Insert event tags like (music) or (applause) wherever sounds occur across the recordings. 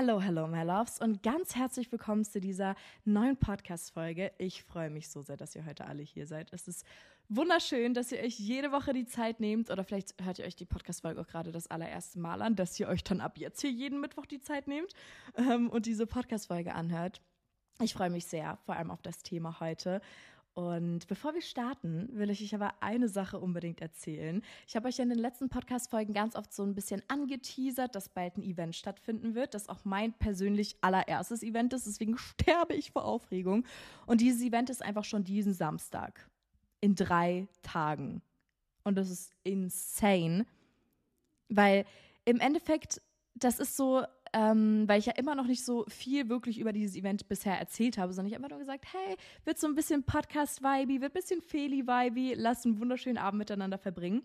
Hello, hello, my loves und ganz herzlich willkommen zu dieser neuen Podcast-Folge. Ich freue mich so sehr, dass ihr heute alle hier seid. Es ist wunderschön, dass ihr euch jede Woche die Zeit nehmt oder vielleicht hört ihr euch die Podcast-Folge auch gerade das allererste Mal an, dass ihr euch dann ab jetzt hier jeden Mittwoch die Zeit nehmt ähm, und diese Podcast-Folge anhört. Ich freue mich sehr, vor allem auf das Thema heute. Und bevor wir starten, will ich euch aber eine Sache unbedingt erzählen. Ich habe euch in den letzten Podcast-Folgen ganz oft so ein bisschen angeteasert, dass bald ein Event stattfinden wird, das auch mein persönlich allererstes Event ist. Deswegen (laughs) sterbe ich vor Aufregung. Und dieses Event ist einfach schon diesen Samstag. In drei Tagen. Und das ist insane. Weil im Endeffekt, das ist so ähm, weil ich ja immer noch nicht so viel wirklich über dieses Event bisher erzählt habe, sondern ich habe immer nur gesagt, hey, wird so ein bisschen Podcast-Vibe, wird ein bisschen Feli-Vibe, lass einen wunderschönen Abend miteinander verbringen.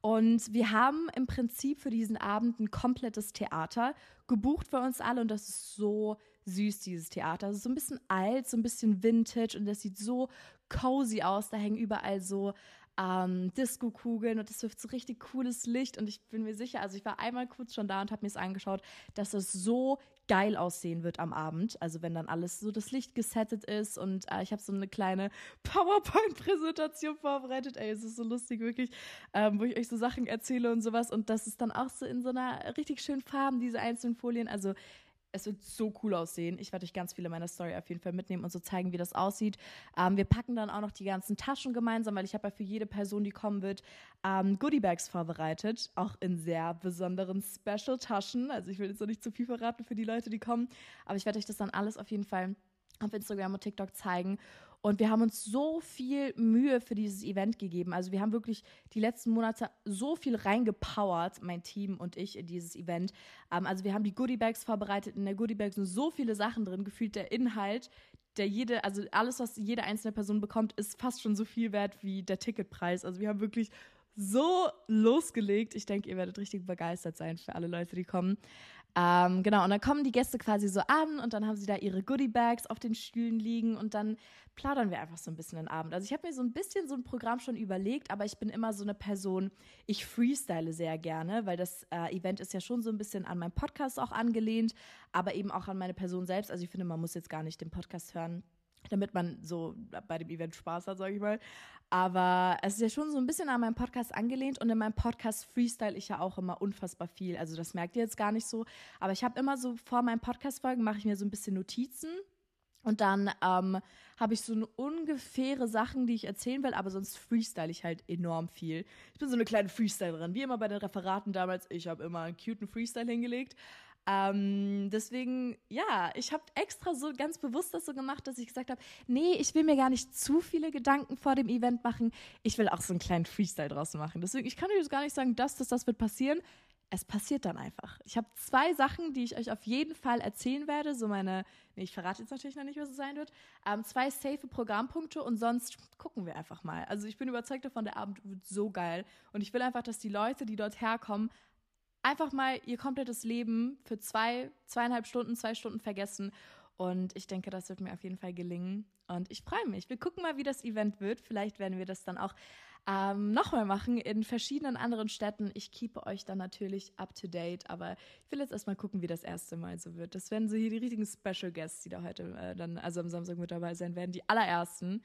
Und wir haben im Prinzip für diesen Abend ein komplettes Theater gebucht für uns alle und das ist so süß, dieses Theater. Ist so ein bisschen alt, so ein bisschen vintage und das sieht so cozy aus. Da hängen überall so ähm, Disco-Kugeln und es wirft so richtig cooles Licht und ich bin mir sicher, also ich war einmal kurz schon da und habe mir es angeschaut, dass es so geil aussehen wird am Abend, also wenn dann alles so das Licht gesettet ist und äh, ich habe so eine kleine (laughs) PowerPoint-Präsentation vorbereitet, ey, es ist so lustig wirklich, ähm, wo ich euch so Sachen erzähle und sowas und das ist dann auch so in so einer richtig schönen Farben, diese einzelnen Folien, also es wird so cool aussehen. Ich werde euch ganz viele meiner Story auf jeden Fall mitnehmen und so zeigen, wie das aussieht. Ähm, wir packen dann auch noch die ganzen Taschen gemeinsam, weil ich habe ja für jede Person, die kommen wird, ähm, Goodiebags vorbereitet. Auch in sehr besonderen Special-Taschen. Also ich will jetzt noch nicht zu viel verraten für die Leute, die kommen. Aber ich werde euch das dann alles auf jeden Fall auf Instagram und TikTok zeigen. Und wir haben uns so viel Mühe für dieses Event gegeben. Also wir haben wirklich die letzten Monate so viel reingepowert, mein Team und ich, in dieses Event. Ähm, also wir haben die Goodiebags vorbereitet. In der Goodiebag sind so viele Sachen drin. Gefühlt der Inhalt, der jede, also alles, was jede einzelne Person bekommt, ist fast schon so viel wert wie der Ticketpreis. Also wir haben wirklich so losgelegt. Ich denke, ihr werdet richtig begeistert sein für alle Leute, die kommen. Ähm, genau, und dann kommen die Gäste quasi so an und dann haben sie da ihre Goodie-Bags auf den Stühlen liegen und dann plaudern wir einfach so ein bisschen den Abend. Also ich habe mir so ein bisschen so ein Programm schon überlegt, aber ich bin immer so eine Person, ich freestyle sehr gerne, weil das äh, Event ist ja schon so ein bisschen an meinen Podcast auch angelehnt, aber eben auch an meine Person selbst. Also ich finde, man muss jetzt gar nicht den Podcast hören damit man so bei dem Event Spaß hat, sage ich mal. Aber es ist ja schon so ein bisschen an meinem Podcast angelehnt und in meinem Podcast freestyle ich ja auch immer unfassbar viel. Also das merkt ihr jetzt gar nicht so. Aber ich habe immer so vor meinen Podcast-Folgen mache ich mir so ein bisschen Notizen. Und dann ähm, habe ich so eine ungefähre Sachen, die ich erzählen will, aber sonst freestyle ich halt enorm viel. Ich bin so eine kleine Freestylerin, wie immer bei den Referaten damals. Ich habe immer einen cuten Freestyle hingelegt. Ähm, deswegen, ja, ich habe extra so ganz bewusst das so gemacht, dass ich gesagt habe, nee, ich will mir gar nicht zu viele Gedanken vor dem Event machen. Ich will auch so einen kleinen Freestyle draus machen. Deswegen, ich kann euch jetzt gar nicht sagen, dass das, das wird passieren. Es passiert dann einfach. Ich habe zwei Sachen, die ich euch auf jeden Fall erzählen werde. So meine, nee, ich verrate jetzt natürlich noch nicht, was es sein wird. Ähm, zwei safe Programmpunkte und sonst gucken wir einfach mal. Also ich bin überzeugt davon, der Abend wird so geil. Und ich will einfach, dass die Leute, die dort herkommen, einfach mal ihr komplettes Leben für zwei, zweieinhalb Stunden, zwei Stunden vergessen. Und ich denke, das wird mir auf jeden Fall gelingen. Und ich freue mich. Wir gucken mal, wie das Event wird. Vielleicht werden wir das dann auch ähm, nochmal machen in verschiedenen anderen Städten. Ich keepe euch dann natürlich up to date. Aber ich will jetzt erstmal gucken, wie das erste Mal so wird. Das werden so hier die richtigen Special Guests, die da heute äh, dann, also am Samstag mit dabei sein werden. Die allerersten.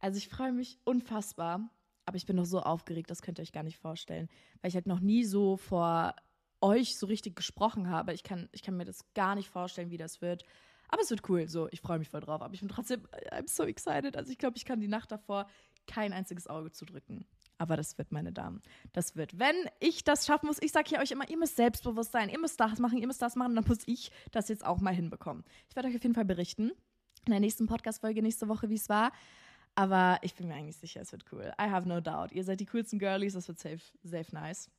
Also ich freue mich unfassbar. Aber ich bin noch so aufgeregt, das könnt ihr euch gar nicht vorstellen. Weil ich halt noch nie so vor euch so richtig gesprochen habe. Ich kann, ich kann mir das gar nicht vorstellen, wie das wird. Aber es wird cool. So, ich freue mich voll drauf. Aber ich bin trotzdem, I'm so excited. Also ich glaube, ich kann die Nacht davor kein einziges Auge zudrücken. Aber das wird, meine Damen. Das wird. Wenn ich das schaffen muss, ich sage hier euch immer, ihr müsst selbstbewusst sein, ihr müsst das machen, ihr müsst das machen, dann muss ich das jetzt auch mal hinbekommen. Ich werde euch auf jeden Fall berichten. In der nächsten Podcast-Folge nächste Woche, wie es war. Aber ich bin mir eigentlich sicher, es wird cool. I have no doubt. Ihr seid die coolsten Girlies, das wird safe, safe nice.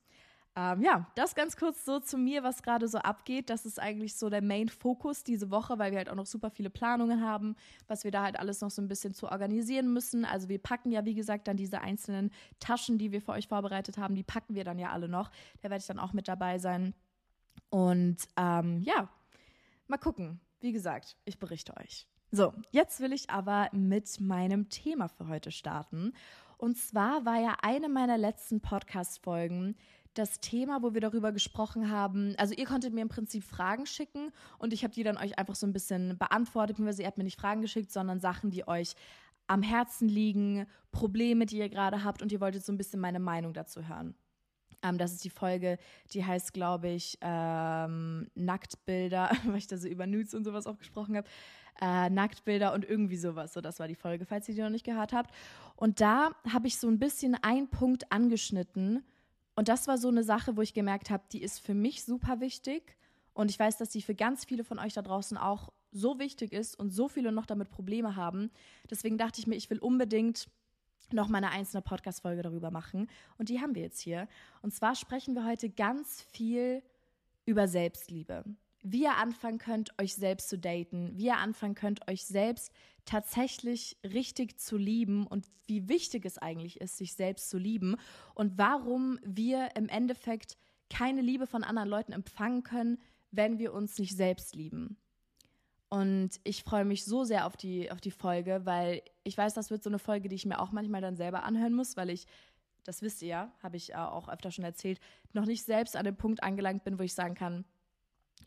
Ähm, ja, das ganz kurz so zu mir, was gerade so abgeht. Das ist eigentlich so der Main-Fokus diese Woche, weil wir halt auch noch super viele Planungen haben, was wir da halt alles noch so ein bisschen zu organisieren müssen. Also wir packen ja, wie gesagt, dann diese einzelnen Taschen, die wir für euch vorbereitet haben, die packen wir dann ja alle noch. Da werde ich dann auch mit dabei sein. Und ähm, ja, mal gucken. Wie gesagt, ich berichte euch. So, jetzt will ich aber mit meinem Thema für heute starten. Und zwar war ja eine meiner letzten Podcast-Folgen das Thema, wo wir darüber gesprochen haben. Also ihr konntet mir im Prinzip Fragen schicken und ich habe die dann euch einfach so ein bisschen beantwortet. Ihr habt mir nicht Fragen geschickt, sondern Sachen, die euch am Herzen liegen, Probleme, die ihr gerade habt und ihr wolltet so ein bisschen meine Meinung dazu hören. Ähm, das ist die Folge, die heißt, glaube ich, ähm, Nacktbilder, (laughs) weil ich da so über Nudes und sowas auch gesprochen habe. Äh, Nacktbilder und irgendwie sowas. So, das war die Folge, falls ihr die noch nicht gehört habt. Und da habe ich so ein bisschen einen Punkt angeschnitten. Und das war so eine Sache, wo ich gemerkt habe, die ist für mich super wichtig. Und ich weiß, dass die für ganz viele von euch da draußen auch so wichtig ist und so viele noch damit Probleme haben. Deswegen dachte ich mir, ich will unbedingt noch mal eine einzelne Podcast-Folge darüber machen. Und die haben wir jetzt hier. Und zwar sprechen wir heute ganz viel über Selbstliebe. Wie ihr anfangen könnt, euch selbst zu daten, wie ihr anfangen könnt, euch selbst tatsächlich richtig zu lieben und wie wichtig es eigentlich ist, sich selbst zu lieben und warum wir im Endeffekt keine Liebe von anderen Leuten empfangen können, wenn wir uns nicht selbst lieben. Und ich freue mich so sehr auf die, auf die Folge, weil ich weiß, das wird so eine Folge, die ich mir auch manchmal dann selber anhören muss, weil ich, das wisst ihr ja, habe ich auch öfter schon erzählt, noch nicht selbst an dem Punkt angelangt bin, wo ich sagen kann,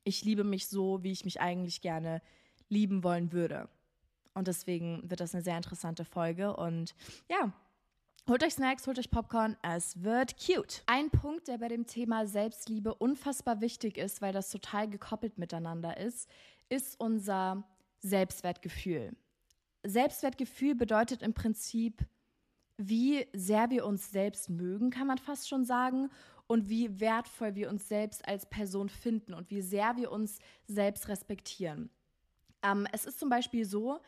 ich liebe mich so, wie ich mich eigentlich gerne lieben wollen würde. Und deswegen wird das eine sehr interessante Folge. Und ja, Holt euch Snacks, holt euch Popcorn, es wird cute. Ein Punkt, der bei dem Thema Selbstliebe unfassbar wichtig ist, weil das total gekoppelt miteinander ist, ist unser Selbstwertgefühl. Selbstwertgefühl bedeutet im Prinzip, wie sehr wir uns selbst mögen, kann man fast schon sagen, und wie wertvoll wir uns selbst als Person finden und wie sehr wir uns selbst respektieren. Ähm, es ist zum Beispiel so,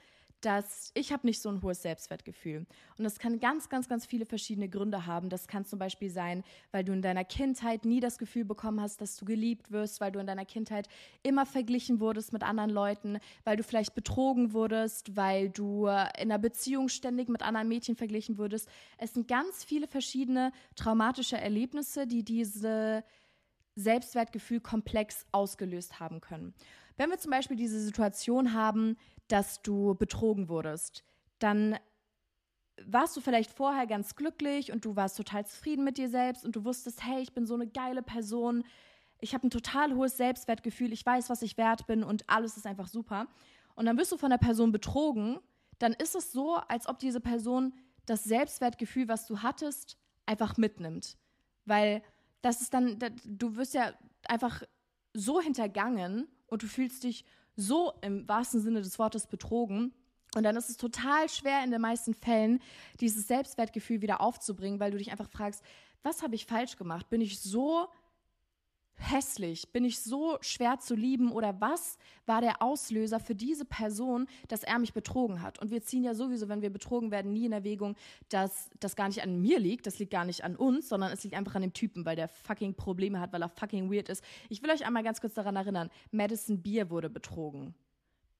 dass ich habe nicht so ein hohes Selbstwertgefühl. Und das kann ganz, ganz, ganz viele verschiedene Gründe haben. Das kann zum Beispiel sein, weil du in deiner Kindheit nie das Gefühl bekommen hast, dass du geliebt wirst, weil du in deiner Kindheit immer verglichen wurdest mit anderen Leuten, weil du vielleicht betrogen wurdest, weil du in einer Beziehung ständig mit anderen Mädchen verglichen wurdest. Es sind ganz viele verschiedene traumatische Erlebnisse, die diese Selbstwertgefühl komplex ausgelöst haben können. Wenn wir zum Beispiel diese Situation haben, dass du betrogen wurdest, dann warst du vielleicht vorher ganz glücklich und du warst total zufrieden mit dir selbst und du wusstest, hey, ich bin so eine geile Person, ich habe ein total hohes Selbstwertgefühl, ich weiß, was ich wert bin und alles ist einfach super. Und dann wirst du von der Person betrogen, dann ist es so, als ob diese Person das Selbstwertgefühl, was du hattest, einfach mitnimmt. Weil das ist dann, du wirst ja einfach so hintergangen und du fühlst dich so im wahrsten Sinne des Wortes betrogen. Und dann ist es total schwer in den meisten Fällen, dieses Selbstwertgefühl wieder aufzubringen, weil du dich einfach fragst, was habe ich falsch gemacht? Bin ich so hässlich? Bin ich so schwer zu lieben? Oder was war der Auslöser für diese Person, dass er mich betrogen hat? Und wir ziehen ja sowieso, wenn wir betrogen werden, nie in Erwägung, dass das gar nicht an mir liegt, das liegt gar nicht an uns, sondern es liegt einfach an dem Typen, weil der fucking Probleme hat, weil er fucking weird ist. Ich will euch einmal ganz kurz daran erinnern, Madison Beer wurde betrogen.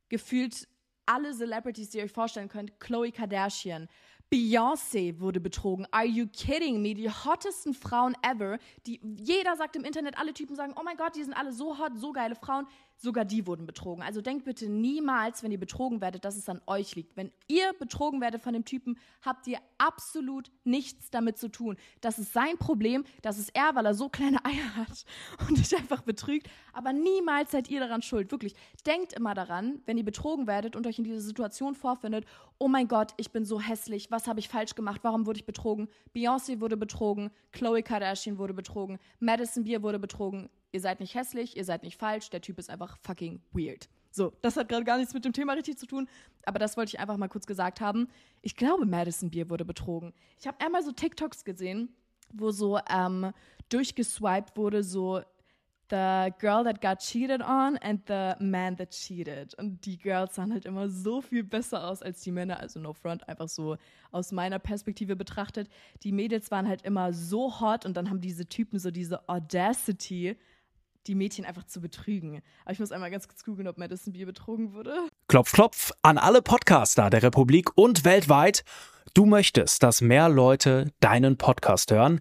Gefühlt alle Celebrities, die ihr euch vorstellen könnt, Chloe Kardashian, Beyoncé wurde betrogen. Are you kidding me? Die hottesten Frauen ever. Die, jeder sagt im Internet, alle Typen sagen, oh mein Gott, die sind alle so hot, so geile Frauen. Sogar die wurden betrogen. Also denkt bitte niemals, wenn ihr betrogen werdet, dass es an euch liegt. Wenn ihr betrogen werdet von dem Typen, habt ihr absolut nichts damit zu tun. Das ist sein Problem, das ist er, weil er so kleine Eier hat (laughs) und dich einfach betrügt. Aber niemals seid ihr daran schuld. Wirklich. Denkt immer daran, wenn ihr betrogen werdet und euch in dieser Situation vorfindet, oh mein Gott, ich bin so hässlich, was habe ich falsch gemacht, warum wurde ich betrogen? Beyoncé wurde betrogen, Chloe Kardashian wurde betrogen, Madison Beer wurde betrogen, ihr seid nicht hässlich, ihr seid nicht falsch, der Typ ist einfach fucking weird. So, das hat gerade gar nichts mit dem Thema richtig zu tun, aber das wollte ich einfach mal kurz gesagt haben. Ich glaube, Madison Beer wurde betrogen. Ich habe einmal so TikToks gesehen, wo so ähm, durchgeswiped wurde, so the girl that got cheated on and the man that cheated. Und die Girls sahen halt immer so viel besser aus als die Männer. Also no front, einfach so aus meiner Perspektive betrachtet. Die Mädels waren halt immer so hot und dann haben diese Typen so diese Audacity, die Mädchen einfach zu betrügen. Aber ich muss einmal ganz kurz googeln, ob Madison Beer betrogen wurde. Klopf, klopf an alle Podcaster der Republik und weltweit. Du möchtest, dass mehr Leute deinen Podcast hören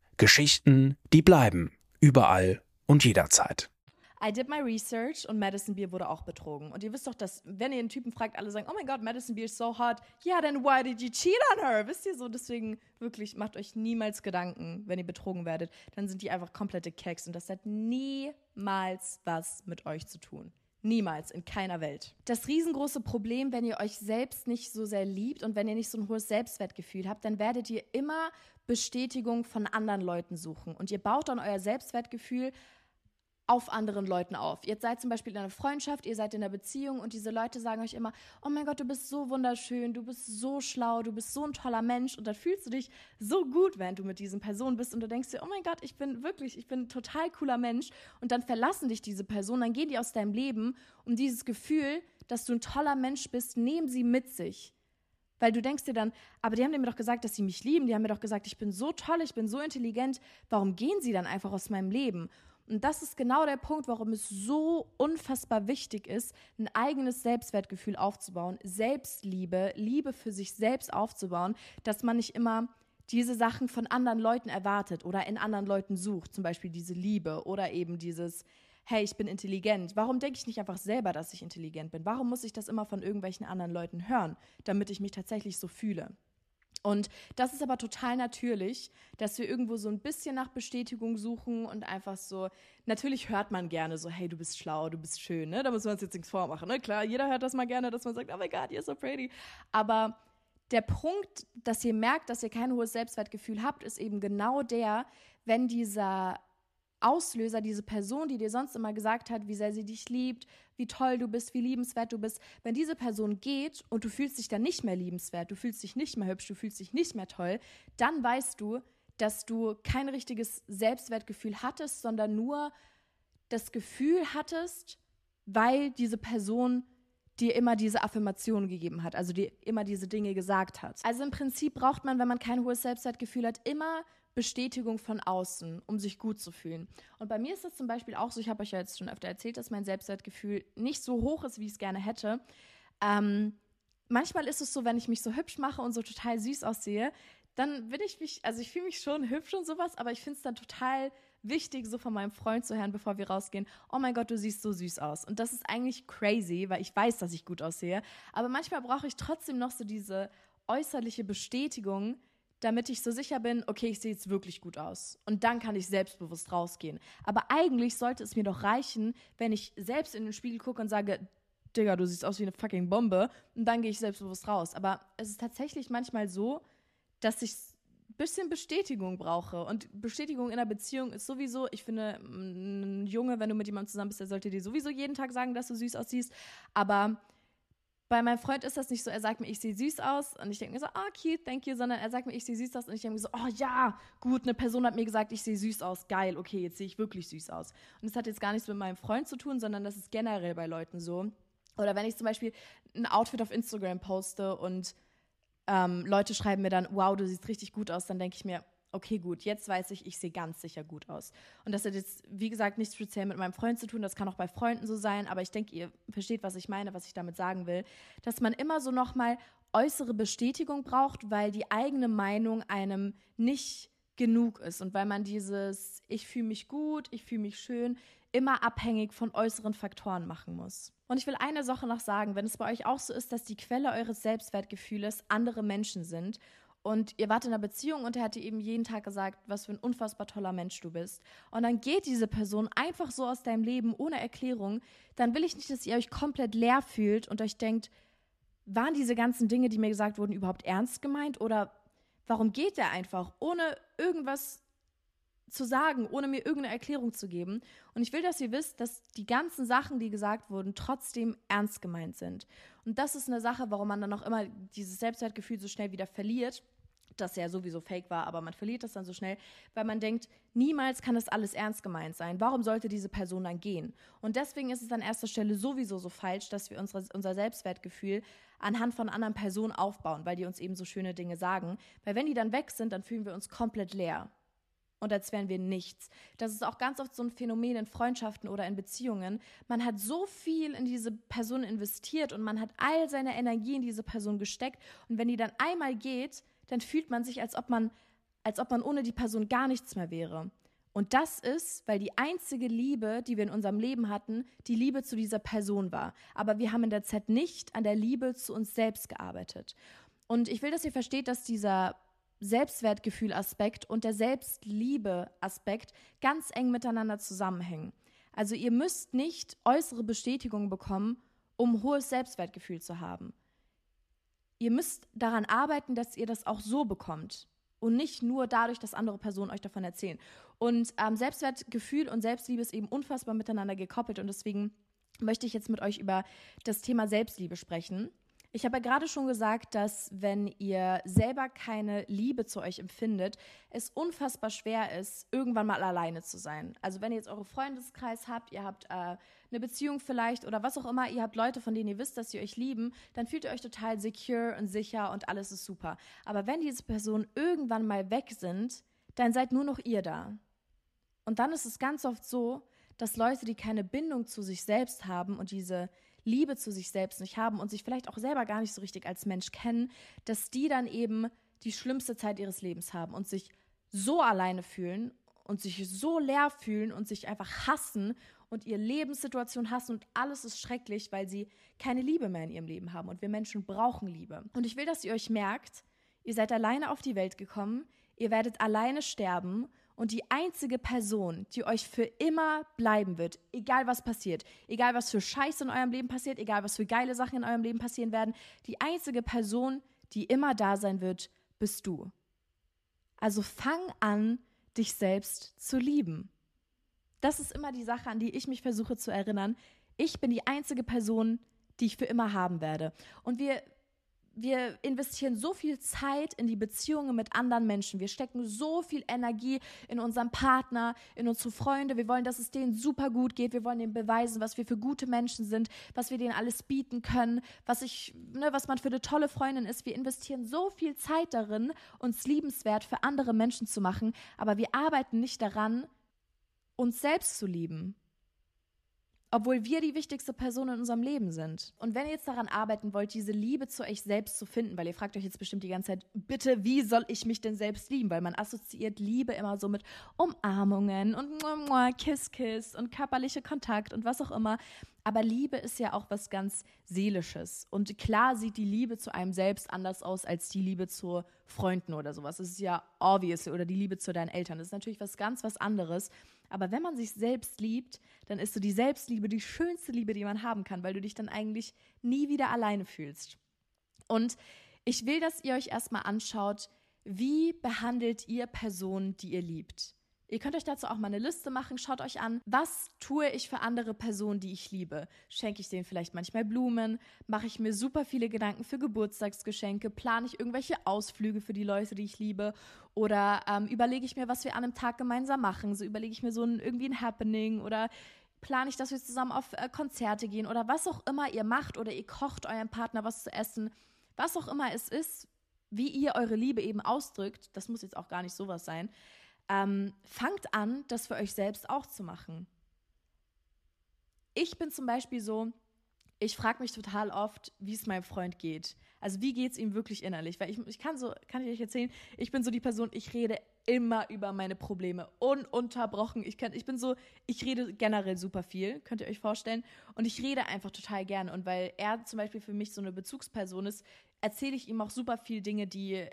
Geschichten, die bleiben. Überall und jederzeit. I did my research und Madison Beer wurde auch betrogen. Und ihr wisst doch, dass, wenn ihr einen Typen fragt, alle sagen, oh mein Gott, Madison Beer ist so hot. Yeah, then why did you cheat on her? Wisst ihr so? Deswegen wirklich, macht euch niemals Gedanken, wenn ihr betrogen werdet. Dann sind die einfach komplette Keks und das hat niemals was mit euch zu tun. Niemals, in keiner Welt. Das riesengroße Problem, wenn ihr euch selbst nicht so sehr liebt und wenn ihr nicht so ein hohes Selbstwertgefühl habt, dann werdet ihr immer Bestätigung von anderen Leuten suchen. Und ihr baut dann euer Selbstwertgefühl auf anderen Leuten auf. Ihr seid zum Beispiel in einer Freundschaft, ihr seid in einer Beziehung und diese Leute sagen euch immer, oh mein Gott, du bist so wunderschön, du bist so schlau, du bist so ein toller Mensch und dann fühlst du dich so gut, wenn du mit diesen Personen bist und du denkst dir, oh mein Gott, ich bin wirklich, ich bin ein total cooler Mensch und dann verlassen dich diese Personen, dann gehen die aus deinem Leben und dieses Gefühl, dass du ein toller Mensch bist, nehmen sie mit sich. Weil du denkst dir dann, aber die haben mir doch gesagt, dass sie mich lieben, die haben mir doch gesagt, ich bin so toll, ich bin so intelligent, warum gehen sie dann einfach aus meinem Leben? Und das ist genau der Punkt, warum es so unfassbar wichtig ist, ein eigenes Selbstwertgefühl aufzubauen, Selbstliebe, Liebe für sich selbst aufzubauen, dass man nicht immer diese Sachen von anderen Leuten erwartet oder in anderen Leuten sucht, zum Beispiel diese Liebe oder eben dieses, hey, ich bin intelligent. Warum denke ich nicht einfach selber, dass ich intelligent bin? Warum muss ich das immer von irgendwelchen anderen Leuten hören, damit ich mich tatsächlich so fühle? Und das ist aber total natürlich, dass wir irgendwo so ein bisschen nach Bestätigung suchen und einfach so, natürlich hört man gerne so, hey, du bist schlau, du bist schön, ne? Da muss man uns jetzt nichts vormachen, ne? Klar, jeder hört das mal gerne, dass man sagt, oh my God, you're so pretty. Aber der Punkt, dass ihr merkt, dass ihr kein hohes Selbstwertgefühl habt, ist eben genau der, wenn dieser Auslöser, diese Person, die dir sonst immer gesagt hat, wie sehr sie dich liebt, wie toll du bist, wie liebenswert du bist, wenn diese Person geht und du fühlst dich dann nicht mehr liebenswert, du fühlst dich nicht mehr hübsch, du fühlst dich nicht mehr toll, dann weißt du, dass du kein richtiges Selbstwertgefühl hattest, sondern nur das Gefühl hattest, weil diese Person dir immer diese Affirmationen gegeben hat, also dir immer diese Dinge gesagt hat. Also im Prinzip braucht man, wenn man kein hohes Selbstwertgefühl hat, immer Bestätigung von außen, um sich gut zu fühlen. Und bei mir ist das zum Beispiel auch so, ich habe euch ja jetzt schon öfter erzählt, dass mein Selbstwertgefühl nicht so hoch ist, wie ich es gerne hätte. Ähm, manchmal ist es so, wenn ich mich so hübsch mache und so total süß aussehe, dann bin ich mich, also ich fühle mich schon hübsch und sowas, aber ich finde es dann total wichtig, so von meinem Freund zu hören, bevor wir rausgehen, oh mein Gott, du siehst so süß aus. Und das ist eigentlich crazy, weil ich weiß, dass ich gut aussehe. Aber manchmal brauche ich trotzdem noch so diese äußerliche Bestätigung, damit ich so sicher bin, okay, ich sehe jetzt wirklich gut aus. Und dann kann ich selbstbewusst rausgehen. Aber eigentlich sollte es mir doch reichen, wenn ich selbst in den Spiegel gucke und sage, Digga, du siehst aus wie eine fucking Bombe. Und dann gehe ich selbstbewusst raus. Aber es ist tatsächlich manchmal so, dass ich ein bisschen Bestätigung brauche. Und Bestätigung in einer Beziehung ist sowieso, ich finde, ein Junge, wenn du mit jemandem zusammen bist, der sollte dir sowieso jeden Tag sagen, dass du süß aussiehst. Aber bei meinem Freund ist das nicht so, er sagt mir, ich sehe süß aus und ich denke mir so, oh, cute, thank you, sondern er sagt mir, ich sehe süß aus und ich denke mir so, oh ja, gut, eine Person hat mir gesagt, ich sehe süß aus, geil, okay, jetzt sehe ich wirklich süß aus. Und das hat jetzt gar nichts mit meinem Freund zu tun, sondern das ist generell bei Leuten so. Oder wenn ich zum Beispiel ein Outfit auf Instagram poste und ähm, Leute schreiben mir dann, wow, du siehst richtig gut aus, dann denke ich mir, okay, gut, jetzt weiß ich, ich sehe ganz sicher gut aus. Und das hat jetzt, wie gesagt, nichts speziell mit meinem Freund zu tun, das kann auch bei Freunden so sein, aber ich denke, ihr versteht, was ich meine, was ich damit sagen will, dass man immer so nochmal äußere Bestätigung braucht, weil die eigene Meinung einem nicht genug ist und weil man dieses ich fühle mich gut, ich fühle mich schön immer abhängig von äußeren Faktoren machen muss. Und ich will eine Sache noch sagen, wenn es bei euch auch so ist, dass die Quelle eures Selbstwertgefühles andere Menschen sind und ihr wart in einer Beziehung und er hat dir eben jeden Tag gesagt, was für ein unfassbar toller Mensch du bist. Und dann geht diese Person einfach so aus deinem Leben ohne Erklärung. Dann will ich nicht, dass ihr euch komplett leer fühlt und euch denkt, waren diese ganzen Dinge, die mir gesagt wurden, überhaupt ernst gemeint? Oder warum geht der einfach, ohne irgendwas zu sagen, ohne mir irgendeine Erklärung zu geben? Und ich will, dass ihr wisst, dass die ganzen Sachen, die gesagt wurden, trotzdem ernst gemeint sind. Und das ist eine Sache, warum man dann auch immer dieses Selbstwertgefühl so schnell wieder verliert das ja sowieso fake war, aber man verliert das dann so schnell, weil man denkt, niemals kann das alles ernst gemeint sein. Warum sollte diese Person dann gehen? Und deswegen ist es an erster Stelle sowieso so falsch, dass wir unsere, unser Selbstwertgefühl anhand von anderen Personen aufbauen, weil die uns eben so schöne Dinge sagen. Weil wenn die dann weg sind, dann fühlen wir uns komplett leer. Und als wären wir nichts. Das ist auch ganz oft so ein Phänomen in Freundschaften oder in Beziehungen. Man hat so viel in diese Person investiert und man hat all seine Energie in diese Person gesteckt. Und wenn die dann einmal geht, dann fühlt man sich, als ob man, als ob man ohne die Person gar nichts mehr wäre. Und das ist, weil die einzige Liebe, die wir in unserem Leben hatten, die Liebe zu dieser Person war. Aber wir haben in der Zeit nicht an der Liebe zu uns selbst gearbeitet. Und ich will, dass ihr versteht, dass dieser Selbstwertgefühl-Aspekt und der Selbstliebe-Aspekt ganz eng miteinander zusammenhängen. Also ihr müsst nicht äußere Bestätigung bekommen, um hohes Selbstwertgefühl zu haben ihr müsst daran arbeiten, dass ihr das auch so bekommt und nicht nur dadurch, dass andere Personen euch davon erzählen. Und ähm, Selbstwertgefühl und Selbstliebe ist eben unfassbar miteinander gekoppelt und deswegen möchte ich jetzt mit euch über das Thema Selbstliebe sprechen. Ich habe ja gerade schon gesagt, dass wenn ihr selber keine Liebe zu euch empfindet, es unfassbar schwer ist, irgendwann mal alleine zu sein. Also wenn ihr jetzt eure Freundeskreis habt, ihr habt äh, eine Beziehung vielleicht oder was auch immer, ihr habt Leute, von denen ihr wisst, dass sie euch lieben, dann fühlt ihr euch total secure und sicher und alles ist super. Aber wenn diese Personen irgendwann mal weg sind, dann seid nur noch ihr da. Und dann ist es ganz oft so, dass Leute, die keine Bindung zu sich selbst haben und diese Liebe zu sich selbst nicht haben und sich vielleicht auch selber gar nicht so richtig als Mensch kennen, dass die dann eben die schlimmste Zeit ihres Lebens haben und sich so alleine fühlen und sich so leer fühlen und sich einfach hassen und ihre Lebenssituation hassen und alles ist schrecklich, weil sie keine Liebe mehr in ihrem Leben haben und wir Menschen brauchen Liebe. Und ich will, dass ihr euch merkt, ihr seid alleine auf die Welt gekommen, ihr werdet alleine sterben und die einzige Person, die euch für immer bleiben wird, egal was passiert, egal was für Scheiße in eurem Leben passiert, egal was für geile Sachen in eurem Leben passieren werden, die einzige Person, die immer da sein wird, bist du. Also fang an, dich selbst zu lieben. Das ist immer die Sache, an die ich mich versuche zu erinnern. Ich bin die einzige Person, die ich für immer haben werde. Und wir wir investieren so viel Zeit in die Beziehungen mit anderen Menschen. Wir stecken so viel Energie in unseren Partner, in unsere Freunde. Wir wollen, dass es denen super gut geht. Wir wollen ihnen beweisen, was wir für gute Menschen sind, was wir denen alles bieten können, was ich, ne, was man für eine tolle Freundin ist. Wir investieren so viel Zeit darin, uns liebenswert für andere Menschen zu machen, aber wir arbeiten nicht daran, uns selbst zu lieben obwohl wir die wichtigste Person in unserem Leben sind. Und wenn ihr jetzt daran arbeiten wollt, diese Liebe zu euch selbst zu finden, weil ihr fragt euch jetzt bestimmt die ganze Zeit, bitte, wie soll ich mich denn selbst lieben? Weil man assoziiert Liebe immer so mit Umarmungen und Kiss, Kiss und körperliche Kontakt und was auch immer. Aber Liebe ist ja auch was ganz Seelisches. Und klar sieht die Liebe zu einem selbst anders aus als die Liebe zu Freunden oder sowas. Das ist ja obvious. Oder die Liebe zu deinen Eltern. Das ist natürlich was ganz was anderes. Aber wenn man sich selbst liebt, dann ist so die Selbstliebe die schönste Liebe, die man haben kann, weil du dich dann eigentlich nie wieder alleine fühlst. Und ich will, dass ihr euch erstmal anschaut, wie behandelt ihr Personen, die ihr liebt. Ihr könnt euch dazu auch mal eine Liste machen. Schaut euch an, was tue ich für andere Personen, die ich liebe? Schenke ich denen vielleicht manchmal Blumen? Mache ich mir super viele Gedanken für Geburtstagsgeschenke? Plane ich irgendwelche Ausflüge für die Leute, die ich liebe? Oder ähm, überlege ich mir, was wir an einem Tag gemeinsam machen? So überlege ich mir so ein, irgendwie ein Happening oder plane ich, dass wir zusammen auf äh, Konzerte gehen oder was auch immer ihr macht oder ihr kocht eurem Partner was zu essen. Was auch immer es ist, wie ihr eure Liebe eben ausdrückt, das muss jetzt auch gar nicht sowas sein, ähm, fangt an, das für euch selbst auch zu machen. Ich bin zum Beispiel so, ich frage mich total oft, wie es meinem Freund geht. Also wie geht es ihm wirklich innerlich? Weil ich, ich kann so, kann ich euch erzählen, ich bin so die Person, ich rede immer über meine Probleme, ununterbrochen. Ich, kann, ich bin so, ich rede generell super viel, könnt ihr euch vorstellen. Und ich rede einfach total gerne. Und weil er zum Beispiel für mich so eine Bezugsperson ist, erzähle ich ihm auch super viel Dinge, die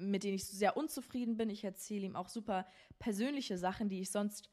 mit denen ich sehr unzufrieden bin. Ich erzähle ihm auch super persönliche Sachen, die ich sonst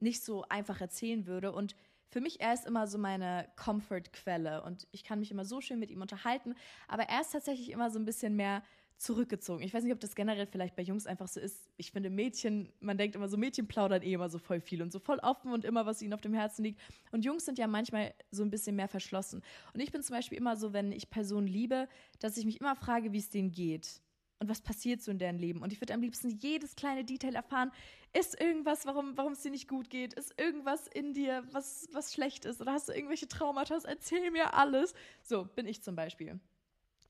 nicht so einfach erzählen würde. Und für mich, er ist immer so meine Comfort-Quelle und ich kann mich immer so schön mit ihm unterhalten. Aber er ist tatsächlich immer so ein bisschen mehr zurückgezogen. Ich weiß nicht, ob das generell vielleicht bei Jungs einfach so ist. Ich finde Mädchen, man denkt immer so, Mädchen plaudern eh immer so voll viel und so voll offen und immer, was ihnen auf dem Herzen liegt. Und Jungs sind ja manchmal so ein bisschen mehr verschlossen. Und ich bin zum Beispiel immer so, wenn ich Personen liebe, dass ich mich immer frage, wie es denen geht. Und was passiert so in deren Leben. Und ich würde am liebsten jedes kleine Detail erfahren. Ist irgendwas, warum, es dir nicht gut geht? Ist irgendwas in dir, was, was schlecht ist? Oder hast du irgendwelche Traumata? Erzähl mir alles. So bin ich zum Beispiel.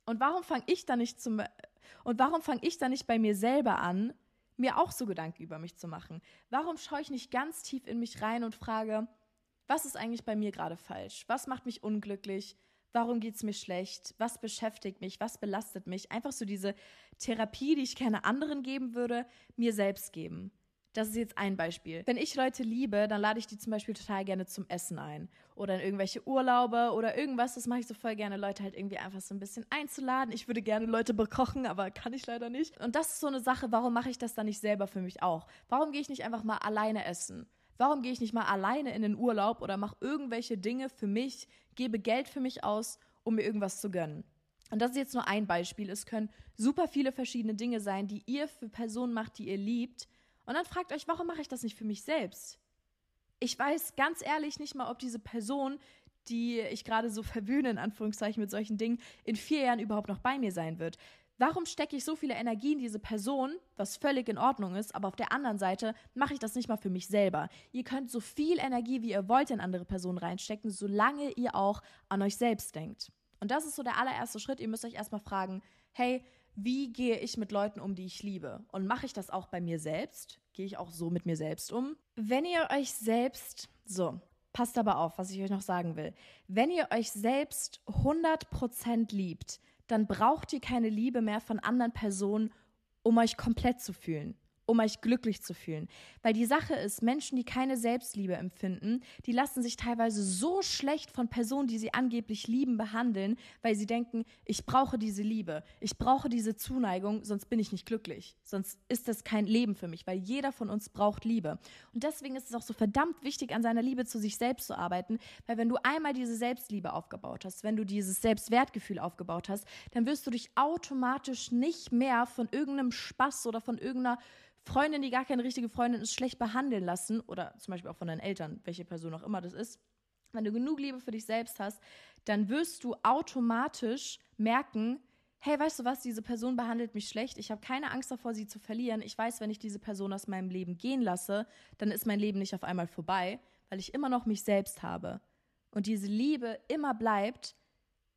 Und warum fange ich da nicht zum und warum fange ich da nicht bei mir selber an, mir auch so Gedanken über mich zu machen? Warum schaue ich nicht ganz tief in mich rein und frage, was ist eigentlich bei mir gerade falsch? Was macht mich unglücklich? Warum geht es mir schlecht? Was beschäftigt mich? Was belastet mich? Einfach so diese Therapie, die ich gerne anderen geben würde, mir selbst geben. Das ist jetzt ein Beispiel. Wenn ich Leute liebe, dann lade ich die zum Beispiel total gerne zum Essen ein. Oder in irgendwelche Urlaube oder irgendwas. Das mache ich so voll gerne, Leute halt irgendwie einfach so ein bisschen einzuladen. Ich würde gerne Leute bekochen, aber kann ich leider nicht. Und das ist so eine Sache, warum mache ich das dann nicht selber für mich auch? Warum gehe ich nicht einfach mal alleine essen? Warum gehe ich nicht mal alleine in den Urlaub oder mache irgendwelche Dinge für mich, gebe Geld für mich aus, um mir irgendwas zu gönnen? Und das ist jetzt nur ein Beispiel. Es können super viele verschiedene Dinge sein, die ihr für Personen macht, die ihr liebt. Und dann fragt euch, warum mache ich das nicht für mich selbst? Ich weiß ganz ehrlich nicht mal, ob diese Person, die ich gerade so (laughs) verwöhne, in Anführungszeichen mit solchen Dingen, in vier Jahren überhaupt noch bei mir sein wird. Warum stecke ich so viele Energie in diese Person, was völlig in Ordnung ist, aber auf der anderen Seite mache ich das nicht mal für mich selber. Ihr könnt so viel Energie, wie ihr wollt, in andere Personen reinstecken, solange ihr auch an euch selbst denkt. Und das ist so der allererste Schritt. Ihr müsst euch erstmal fragen, hey, wie gehe ich mit Leuten um, die ich liebe? Und mache ich das auch bei mir selbst? Gehe ich auch so mit mir selbst um? Wenn ihr euch selbst, so, passt aber auf, was ich euch noch sagen will. Wenn ihr euch selbst 100% liebt, dann braucht ihr keine Liebe mehr von anderen Personen, um euch komplett zu fühlen um euch glücklich zu fühlen. Weil die Sache ist, Menschen, die keine Selbstliebe empfinden, die lassen sich teilweise so schlecht von Personen, die sie angeblich lieben, behandeln, weil sie denken, ich brauche diese Liebe, ich brauche diese Zuneigung, sonst bin ich nicht glücklich. Sonst ist das kein Leben für mich, weil jeder von uns braucht Liebe. Und deswegen ist es auch so verdammt wichtig, an seiner Liebe zu sich selbst zu arbeiten, weil wenn du einmal diese Selbstliebe aufgebaut hast, wenn du dieses Selbstwertgefühl aufgebaut hast, dann wirst du dich automatisch nicht mehr von irgendeinem Spaß oder von irgendeiner Freundin, die gar keine richtige Freundin ist, schlecht behandeln lassen oder zum Beispiel auch von deinen Eltern, welche Person auch immer das ist. Wenn du genug Liebe für dich selbst hast, dann wirst du automatisch merken, hey, weißt du was, diese Person behandelt mich schlecht, ich habe keine Angst davor, sie zu verlieren. Ich weiß, wenn ich diese Person aus meinem Leben gehen lasse, dann ist mein Leben nicht auf einmal vorbei, weil ich immer noch mich selbst habe. Und diese Liebe immer bleibt,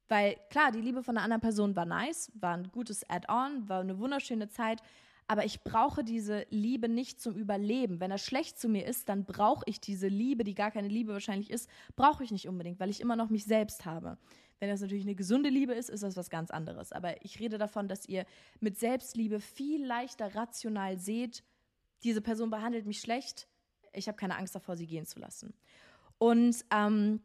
weil klar, die Liebe von einer anderen Person war nice, war ein gutes Add-on, war eine wunderschöne Zeit, aber ich brauche diese Liebe nicht zum Überleben. Wenn er schlecht zu mir ist, dann brauche ich diese Liebe, die gar keine Liebe wahrscheinlich ist, brauche ich nicht unbedingt, weil ich immer noch mich selbst habe. Wenn das natürlich eine gesunde Liebe ist, ist das was ganz anderes. Aber ich rede davon, dass ihr mit Selbstliebe viel leichter rational seht, diese Person behandelt mich schlecht, ich habe keine Angst davor, sie gehen zu lassen. Und ähm,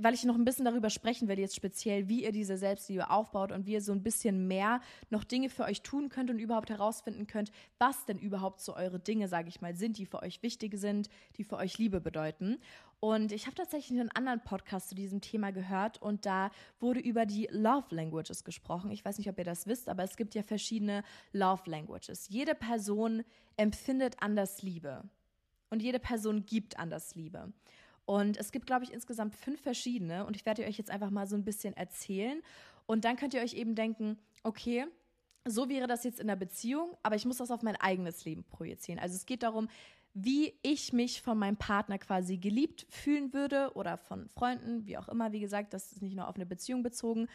weil ich noch ein bisschen darüber sprechen will, jetzt speziell, wie ihr diese Selbstliebe aufbaut und wie ihr so ein bisschen mehr noch Dinge für euch tun könnt und überhaupt herausfinden könnt, was denn überhaupt so eure Dinge, sage ich mal, sind, die für euch wichtig sind, die für euch Liebe bedeuten. Und ich habe tatsächlich einen anderen Podcast zu diesem Thema gehört und da wurde über die Love Languages gesprochen. Ich weiß nicht, ob ihr das wisst, aber es gibt ja verschiedene Love Languages. Jede Person empfindet anders Liebe und jede Person gibt anders Liebe. Und es gibt, glaube ich, insgesamt fünf verschiedene. Und ich werde euch jetzt einfach mal so ein bisschen erzählen. Und dann könnt ihr euch eben denken, okay, so wäre das jetzt in der Beziehung, aber ich muss das auf mein eigenes Leben projizieren. Also es geht darum, wie ich mich von meinem Partner quasi geliebt fühlen würde oder von Freunden, wie auch immer. Wie gesagt, das ist nicht nur auf eine Beziehung bezogen.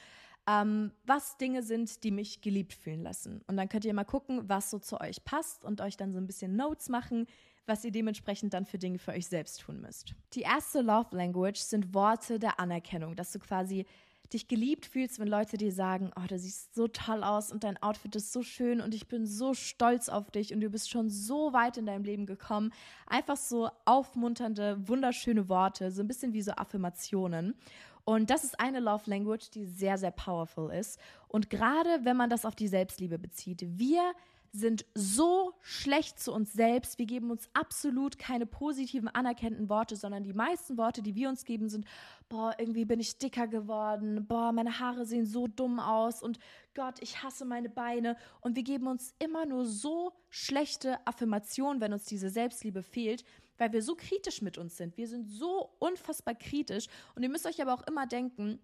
Ähm, was Dinge sind, die mich geliebt fühlen lassen. Und dann könnt ihr mal gucken, was so zu euch passt und euch dann so ein bisschen Notes machen, was ihr dementsprechend dann für Dinge für euch selbst tun müsst. Die erste Love Language sind Worte der Anerkennung, dass du quasi dich geliebt fühlst, wenn Leute dir sagen, oh, du siehst so toll aus und dein Outfit ist so schön und ich bin so stolz auf dich und du bist schon so weit in deinem Leben gekommen. Einfach so aufmunternde, wunderschöne Worte, so ein bisschen wie so Affirmationen. Und das ist eine Love Language, die sehr, sehr powerful ist. Und gerade wenn man das auf die Selbstliebe bezieht, wir sind so schlecht zu uns selbst. Wir geben uns absolut keine positiven, anerkennenden Worte, sondern die meisten Worte, die wir uns geben, sind, boah, irgendwie bin ich dicker geworden, boah, meine Haare sehen so dumm aus und Gott, ich hasse meine Beine. Und wir geben uns immer nur so schlechte Affirmationen, wenn uns diese Selbstliebe fehlt, weil wir so kritisch mit uns sind. Wir sind so unfassbar kritisch. Und ihr müsst euch aber auch immer denken,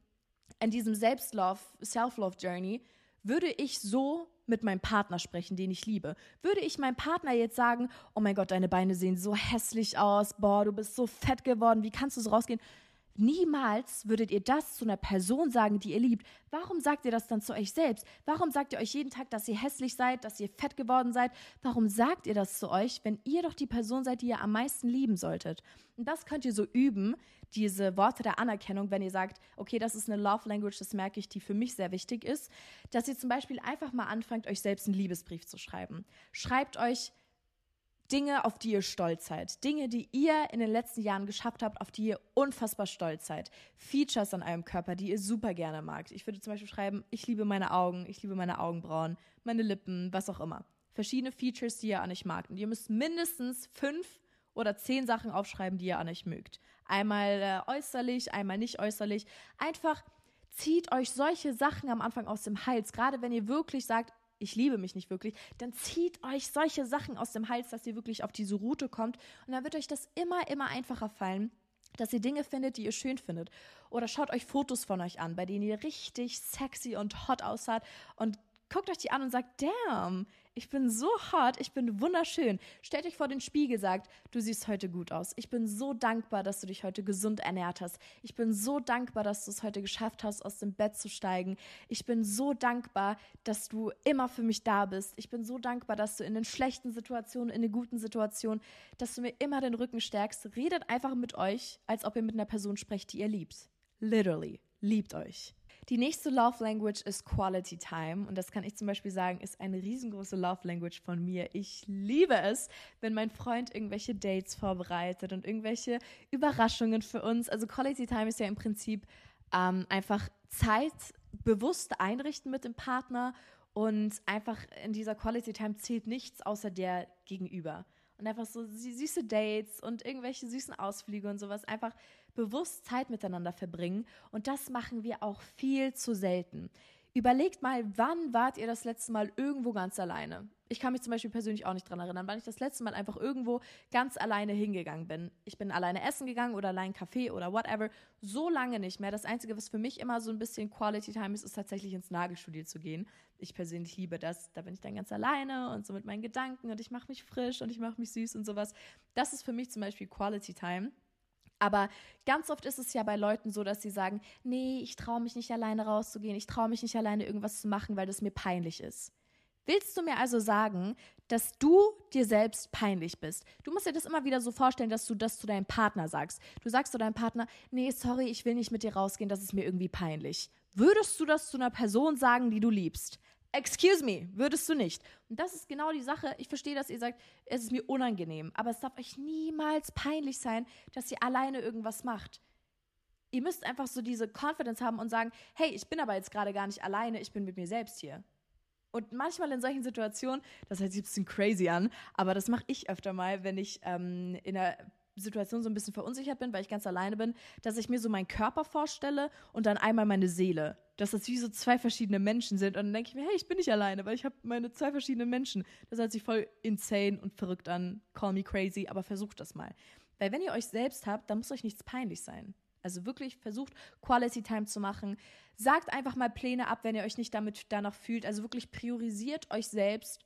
in diesem Selbstlove, Self-Love-Journey, würde ich so mit meinem Partner sprechen, den ich liebe. Würde ich meinem Partner jetzt sagen, oh mein Gott, deine Beine sehen so hässlich aus, boah, du bist so fett geworden, wie kannst du so rausgehen? Niemals würdet ihr das zu einer Person sagen, die ihr liebt. Warum sagt ihr das dann zu euch selbst? Warum sagt ihr euch jeden Tag, dass ihr hässlich seid, dass ihr fett geworden seid? Warum sagt ihr das zu euch, wenn ihr doch die Person seid, die ihr am meisten lieben solltet? Und das könnt ihr so üben, diese Worte der Anerkennung, wenn ihr sagt, okay, das ist eine Love Language, das merke ich, die für mich sehr wichtig ist, dass ihr zum Beispiel einfach mal anfangt, euch selbst einen Liebesbrief zu schreiben. Schreibt euch Dinge, auf die ihr stolz seid. Dinge, die ihr in den letzten Jahren geschafft habt, auf die ihr unfassbar stolz seid. Features an eurem Körper, die ihr super gerne magt. Ich würde zum Beispiel schreiben, ich liebe meine Augen, ich liebe meine Augenbrauen, meine Lippen, was auch immer. Verschiedene Features, die ihr an euch magt. Und ihr müsst mindestens fünf oder zehn Sachen aufschreiben, die ihr an euch mögt. Einmal äh, äußerlich, einmal nicht äußerlich. Einfach zieht euch solche Sachen am Anfang aus dem Hals. Gerade wenn ihr wirklich sagt, ich liebe mich nicht wirklich, dann zieht euch solche Sachen aus dem Hals, dass ihr wirklich auf diese Route kommt. Und dann wird euch das immer, immer einfacher fallen, dass ihr Dinge findet, die ihr schön findet. Oder schaut euch Fotos von euch an, bei denen ihr richtig sexy und hot aussah und guckt euch die an und sagt, damn, ich bin so hot, ich bin wunderschön. Stellt euch vor den Spiegel, sagt, du siehst heute gut aus. Ich bin so dankbar, dass du dich heute gesund ernährt hast. Ich bin so dankbar, dass du es heute geschafft hast, aus dem Bett zu steigen. Ich bin so dankbar, dass du immer für mich da bist. Ich bin so dankbar, dass du in den schlechten Situationen, in den guten Situationen, dass du mir immer den Rücken stärkst. Redet einfach mit euch, als ob ihr mit einer Person sprecht, die ihr liebt. Literally, liebt euch. Die nächste Love Language ist Quality Time. Und das kann ich zum Beispiel sagen, ist eine riesengroße Love Language von mir. Ich liebe es, wenn mein Freund irgendwelche Dates vorbereitet und irgendwelche Überraschungen für uns. Also Quality Time ist ja im Prinzip ähm, einfach Zeit bewusst einrichten mit dem Partner und einfach in dieser Quality Time zählt nichts außer der Gegenüber. Und einfach so süße Dates und irgendwelche süßen Ausflüge und sowas. Einfach bewusst Zeit miteinander verbringen. Und das machen wir auch viel zu selten. Überlegt mal, wann wart ihr das letzte Mal irgendwo ganz alleine? Ich kann mich zum Beispiel persönlich auch nicht daran erinnern, wann ich das letzte Mal einfach irgendwo ganz alleine hingegangen bin. Ich bin alleine essen gegangen oder allein Kaffee oder whatever. So lange nicht mehr. Das Einzige, was für mich immer so ein bisschen Quality Time ist, ist tatsächlich ins Nagelstudio zu gehen. Ich persönlich liebe das. Da bin ich dann ganz alleine und so mit meinen Gedanken und ich mache mich frisch und ich mache mich süß und sowas. Das ist für mich zum Beispiel Quality Time. Aber ganz oft ist es ja bei Leuten so, dass sie sagen, nee, ich traue mich nicht alleine rauszugehen, ich traue mich nicht alleine irgendwas zu machen, weil das mir peinlich ist. Willst du mir also sagen, dass du dir selbst peinlich bist? Du musst dir das immer wieder so vorstellen, dass du das zu deinem Partner sagst. Du sagst zu deinem Partner, nee, sorry, ich will nicht mit dir rausgehen, das ist mir irgendwie peinlich. Würdest du das zu einer Person sagen, die du liebst? Excuse me, würdest du nicht. Und das ist genau die Sache. Ich verstehe, dass ihr sagt, es ist mir unangenehm, aber es darf euch niemals peinlich sein, dass ihr alleine irgendwas macht. Ihr müsst einfach so diese Confidence haben und sagen, hey, ich bin aber jetzt gerade gar nicht alleine, ich bin mit mir selbst hier. Und manchmal in solchen Situationen, das hört sich ein bisschen crazy an, aber das mache ich öfter mal, wenn ich ähm, in einer Situation so ein bisschen verunsichert bin, weil ich ganz alleine bin, dass ich mir so meinen Körper vorstelle und dann einmal meine Seele. Dass das wie so zwei verschiedene Menschen sind. Und dann denke ich mir, hey, ich bin nicht alleine, weil ich habe meine zwei verschiedenen Menschen. Das hört sich voll insane und verrückt an. Call me crazy, aber versucht das mal. Weil wenn ihr euch selbst habt, dann muss euch nichts peinlich sein. Also wirklich versucht, Quality Time zu machen. Sagt einfach mal Pläne ab, wenn ihr euch nicht damit danach fühlt. Also wirklich priorisiert euch selbst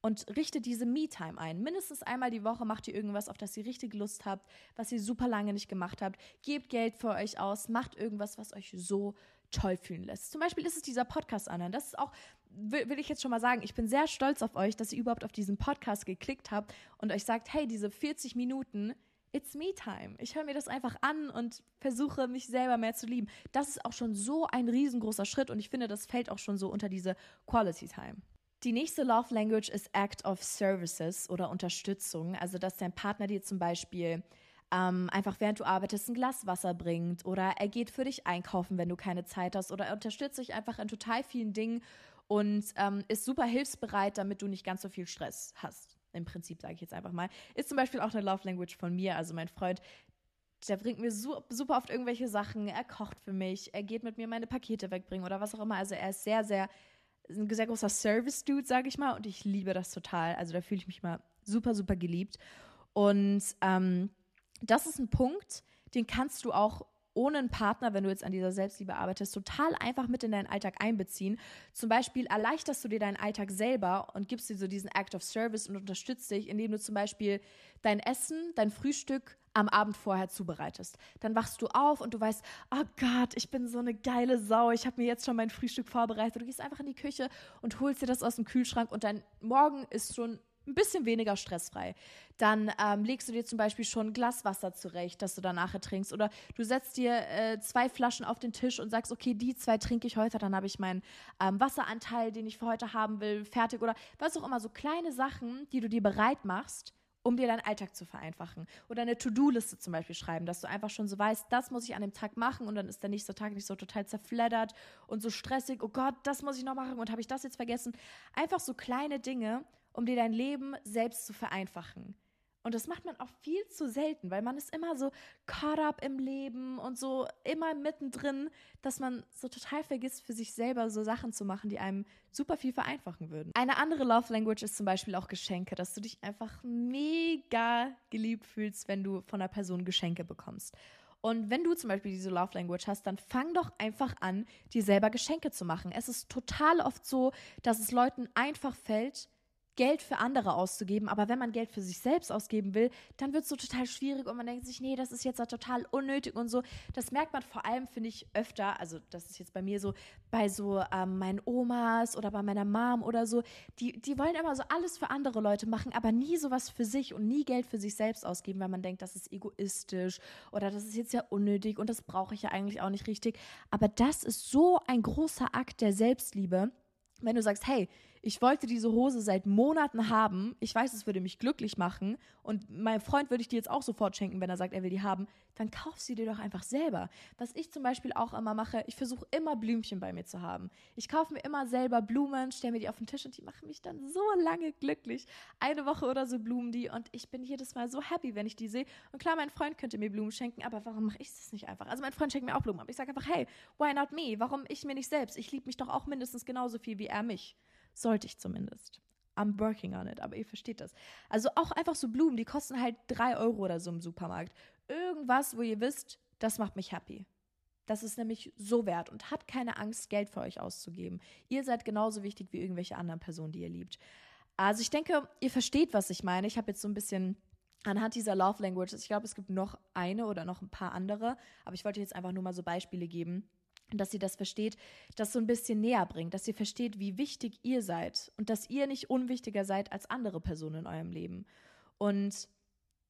und richtet diese Me-Time ein. Mindestens einmal die Woche macht ihr irgendwas, auf das ihr richtig Lust habt, was ihr super lange nicht gemacht habt. Gebt Geld für euch aus, macht irgendwas, was euch so toll fühlen lässt. Zum Beispiel ist es dieser Podcast anhören. Das ist auch, will, will, ich jetzt schon mal sagen, ich bin sehr stolz auf euch, dass ihr überhaupt auf diesen Podcast geklickt habt und euch sagt, hey, diese 40 Minuten, it's me time. Ich höre mir das einfach an und versuche, mich selber mehr zu lieben. Das ist auch schon so ein riesengroßer Schritt und ich finde, das fällt auch schon so unter diese Quality Time. Die nächste Love Language ist Act of Services oder Unterstützung. Also, dass dein Partner dir zum Beispiel ähm, einfach während du arbeitest ein Glas Wasser bringt oder er geht für dich einkaufen, wenn du keine Zeit hast oder er unterstützt dich einfach in total vielen Dingen und ähm, ist super hilfsbereit, damit du nicht ganz so viel Stress hast. Im Prinzip sage ich jetzt einfach mal. Ist zum Beispiel auch eine Love Language von mir. Also mein Freund, der bringt mir super oft irgendwelche Sachen. Er kocht für mich, er geht mit mir meine Pakete wegbringen oder was auch immer. Also er ist sehr, sehr ein sehr großer Service-Dude, sage ich mal, und ich liebe das total. Also da fühle ich mich mal super, super geliebt. Und ähm, das ist ein Punkt, den kannst du auch ohne einen Partner, wenn du jetzt an dieser Selbstliebe arbeitest, total einfach mit in deinen Alltag einbeziehen. Zum Beispiel erleichterst du dir deinen Alltag selber und gibst dir so diesen Act of Service und unterstützt dich, indem du zum Beispiel dein Essen, dein Frühstück am Abend vorher zubereitest. Dann wachst du auf und du weißt, oh Gott, ich bin so eine geile Sau, ich habe mir jetzt schon mein Frühstück vorbereitet. Du gehst einfach in die Küche und holst dir das aus dem Kühlschrank und dein Morgen ist schon ein bisschen weniger stressfrei. Dann ähm, legst du dir zum Beispiel schon ein Glas Wasser zurecht, das du danach trinkst. Oder du setzt dir äh, zwei Flaschen auf den Tisch und sagst, okay, die zwei trinke ich heute, dann habe ich meinen ähm, Wasseranteil, den ich für heute haben will, fertig. Oder was auch immer, so kleine Sachen, die du dir bereit machst, um dir deinen Alltag zu vereinfachen. Oder eine To-Do-Liste zum Beispiel schreiben, dass du einfach schon so weißt, das muss ich an dem Tag machen und dann ist der nächste Tag nicht so total zerfleddert und so stressig, oh Gott, das muss ich noch machen und habe ich das jetzt vergessen. Einfach so kleine Dinge, um dir dein Leben selbst zu vereinfachen. Und das macht man auch viel zu selten, weil man ist immer so caught up im Leben und so immer mittendrin, dass man so total vergisst, für sich selber so Sachen zu machen, die einem super viel vereinfachen würden. Eine andere Love Language ist zum Beispiel auch Geschenke, dass du dich einfach mega geliebt fühlst, wenn du von einer Person Geschenke bekommst. Und wenn du zum Beispiel diese Love Language hast, dann fang doch einfach an, dir selber Geschenke zu machen. Es ist total oft so, dass es Leuten einfach fällt, Geld für andere auszugeben, aber wenn man Geld für sich selbst ausgeben will, dann wird es so total schwierig und man denkt sich, nee, das ist jetzt total unnötig und so. Das merkt man vor allem, finde ich, öfter, also das ist jetzt bei mir so, bei so ähm, meinen Omas oder bei meiner Mom oder so, die, die wollen immer so alles für andere Leute machen, aber nie sowas für sich und nie Geld für sich selbst ausgeben, weil man denkt, das ist egoistisch oder das ist jetzt ja unnötig und das brauche ich ja eigentlich auch nicht richtig. Aber das ist so ein großer Akt der Selbstliebe, wenn du sagst, hey, ich wollte diese Hose seit Monaten haben. Ich weiß, es würde mich glücklich machen. Und meinem Freund würde ich die jetzt auch sofort schenken, wenn er sagt, er will die haben. Dann kauf sie dir doch einfach selber. Was ich zum Beispiel auch immer mache, ich versuche immer Blümchen bei mir zu haben. Ich kaufe mir immer selber Blumen, stelle mir die auf den Tisch und die machen mich dann so lange glücklich. Eine Woche oder so blumen die und ich bin jedes Mal so happy, wenn ich die sehe. Und klar, mein Freund könnte mir Blumen schenken, aber warum mache ich das nicht einfach? Also mein Freund schenkt mir auch Blumen, aber ich sage einfach, hey, why not me? Warum ich mir nicht selbst? Ich liebe mich doch auch mindestens genauso viel wie er mich. Sollte ich zumindest. I'm working on it, aber ihr versteht das. Also auch einfach so Blumen, die kosten halt drei Euro oder so im Supermarkt. Irgendwas, wo ihr wisst, das macht mich happy. Das ist nämlich so wert und habt keine Angst, Geld für euch auszugeben. Ihr seid genauso wichtig wie irgendwelche anderen Personen, die ihr liebt. Also ich denke, ihr versteht, was ich meine. Ich habe jetzt so ein bisschen anhand dieser Love Languages, ich glaube, es gibt noch eine oder noch ein paar andere, aber ich wollte jetzt einfach nur mal so Beispiele geben, dass ihr das versteht, das so ein bisschen näher bringt, dass ihr versteht, wie wichtig ihr seid und dass ihr nicht unwichtiger seid als andere Personen in eurem Leben. Und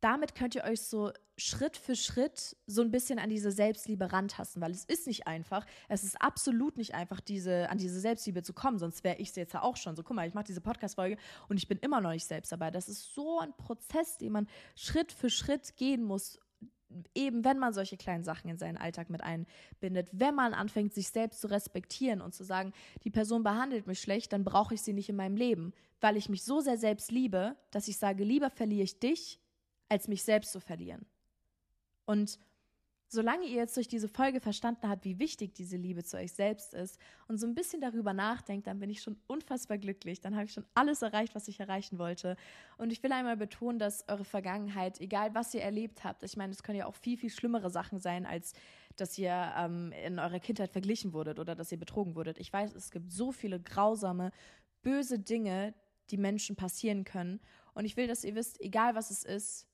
damit könnt ihr euch so Schritt für Schritt so ein bisschen an diese Selbstliebe rantasten, weil es ist nicht einfach. Es ist absolut nicht einfach, diese, an diese Selbstliebe zu kommen, sonst wäre ich es jetzt ja auch schon. So, guck mal, ich mache diese Podcast-Folge und ich bin immer noch nicht selbst dabei. Das ist so ein Prozess, den man Schritt für Schritt gehen muss, eben wenn man solche kleinen Sachen in seinen Alltag mit einbindet, wenn man anfängt, sich selbst zu respektieren und zu sagen, die Person behandelt mich schlecht, dann brauche ich sie nicht in meinem Leben, weil ich mich so sehr selbst liebe, dass ich sage, lieber verliere ich dich, als mich selbst zu verlieren. Und solange ihr jetzt durch diese Folge verstanden habt, wie wichtig diese Liebe zu euch selbst ist und so ein bisschen darüber nachdenkt, dann bin ich schon unfassbar glücklich. Dann habe ich schon alles erreicht, was ich erreichen wollte. Und ich will einmal betonen, dass eure Vergangenheit, egal was ihr erlebt habt, ich meine, es können ja auch viel, viel schlimmere Sachen sein, als dass ihr ähm, in eurer Kindheit verglichen wurdet oder dass ihr betrogen wurdet. Ich weiß, es gibt so viele grausame, böse Dinge, die Menschen passieren können. Und ich will, dass ihr wisst, egal was es ist,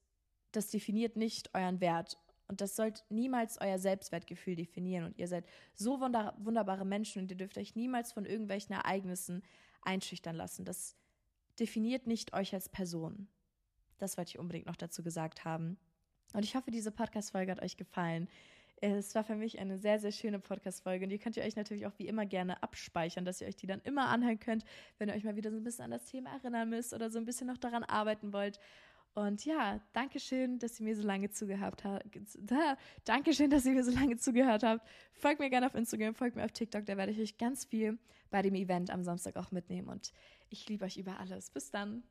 das definiert nicht euren Wert und das sollte niemals euer Selbstwertgefühl definieren. Und ihr seid so wunder wunderbare Menschen und ihr dürft euch niemals von irgendwelchen Ereignissen einschüchtern lassen. Das definiert nicht euch als Person. Das wollte ich unbedingt noch dazu gesagt haben. Und ich hoffe, diese Podcast-Folge hat euch gefallen. Es war für mich eine sehr, sehr schöne Podcast-Folge. Und ihr könnt ihr euch natürlich auch wie immer gerne abspeichern, dass ihr euch die dann immer anhören könnt, wenn ihr euch mal wieder so ein bisschen an das Thema erinnern müsst oder so ein bisschen noch daran arbeiten wollt. Und ja, danke schön, dass ihr mir so lange zugehört habt. Danke schön, dass ihr mir so lange zugehört habt. Folgt mir gerne auf Instagram, folgt mir auf TikTok, da werde ich euch ganz viel bei dem Event am Samstag auch mitnehmen. Und ich liebe euch über alles. Bis dann.